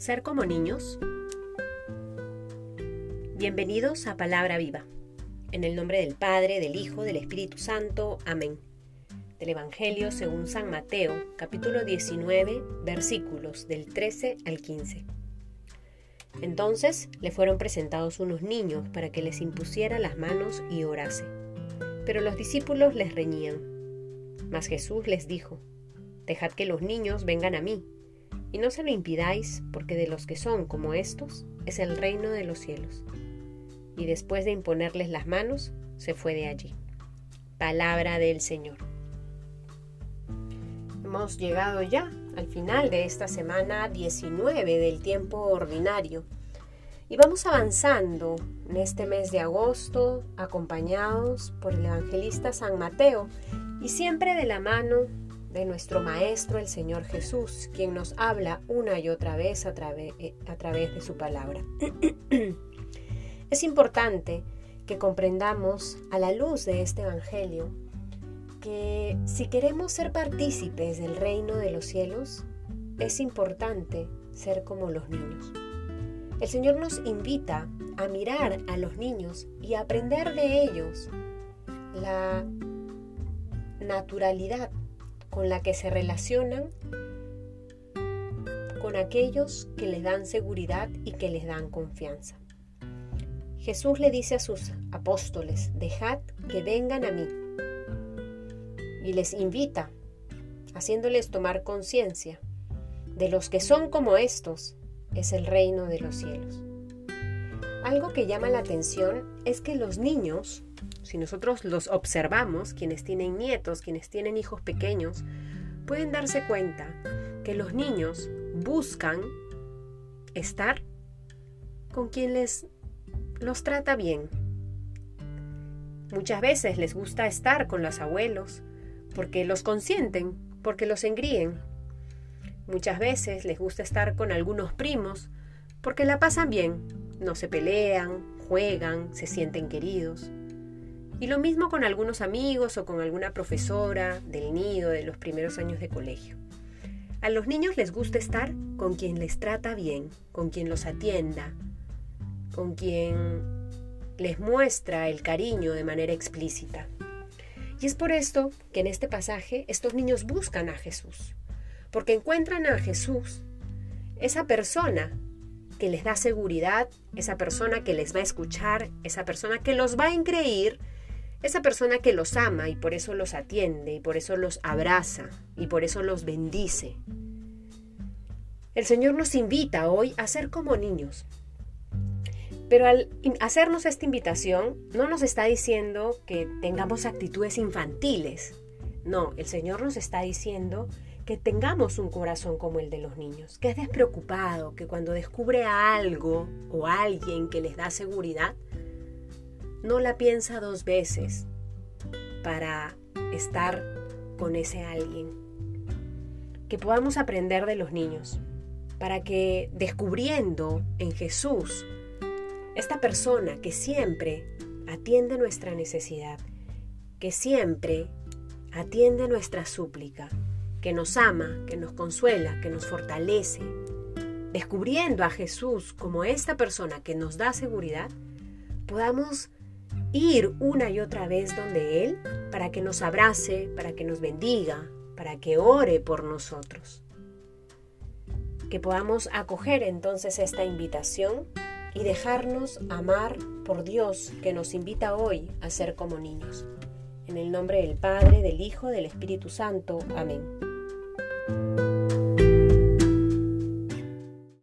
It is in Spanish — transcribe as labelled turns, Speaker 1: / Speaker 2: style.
Speaker 1: Ser como niños. Bienvenidos a Palabra Viva. En el nombre del Padre, del Hijo, del Espíritu Santo. Amén. Del Evangelio según San Mateo, capítulo 19, versículos del 13 al 15. Entonces le fueron presentados unos niños para que les impusiera las manos y orase. Pero los discípulos les reñían. Mas Jesús les dijo, Dejad que los niños vengan a mí y no se lo impidáis, porque de los que son como estos es el reino de los cielos. Y después de imponerles las manos, se fue de allí. Palabra del Señor. Hemos llegado ya al final de esta semana 19 del tiempo ordinario. Y vamos avanzando en este mes de agosto, acompañados por el evangelista San Mateo y siempre de la mano de nuestro Maestro el Señor Jesús, quien nos habla una y otra vez a, eh, a través de su palabra. es importante que comprendamos a la luz de este Evangelio que si queremos ser partícipes del reino de los cielos, es importante ser como los niños. El Señor nos invita a mirar a los niños y aprender de ellos la naturalidad con la que se relacionan con aquellos que les dan seguridad y que les dan confianza. Jesús le dice a sus apóstoles, dejad que vengan a mí. Y les invita, haciéndoles tomar conciencia de los que son como estos, es el reino de los cielos. Algo que llama la atención es que los niños si nosotros los observamos, quienes tienen nietos, quienes tienen hijos pequeños, pueden darse cuenta que los niños buscan estar con quien les los trata bien. Muchas veces les gusta estar con los abuelos porque los consienten, porque los engríen. Muchas veces les gusta estar con algunos primos porque la pasan bien, no se pelean, juegan, se sienten queridos. Y lo mismo con algunos amigos o con alguna profesora del nido de los primeros años de colegio. A los niños les gusta estar con quien les trata bien, con quien los atienda, con quien les muestra el cariño de manera explícita. Y es por esto que en este pasaje estos niños buscan a Jesús, porque encuentran a Jesús, esa persona que les da seguridad, esa persona que les va a escuchar, esa persona que los va a engreír esa persona que los ama y por eso los atiende y por eso los abraza y por eso los bendice. El Señor nos invita hoy a ser como niños. Pero al hacernos esta invitación, no nos está diciendo que tengamos actitudes infantiles. No, el Señor nos está diciendo que tengamos un corazón como el de los niños, que es despreocupado, que cuando descubre a algo o alguien que les da seguridad, no la piensa dos veces para estar con ese alguien. Que podamos aprender de los niños, para que descubriendo en Jesús esta persona que siempre atiende nuestra necesidad, que siempre atiende nuestra súplica, que nos ama, que nos consuela, que nos fortalece, descubriendo a Jesús como esta persona que nos da seguridad, podamos ir una y otra vez donde Él para que nos abrace, para que nos bendiga, para que ore por nosotros. Que podamos acoger entonces esta invitación y dejarnos amar por Dios que nos invita hoy a ser como niños. En el nombre del Padre, del Hijo, del Espíritu Santo. Amén.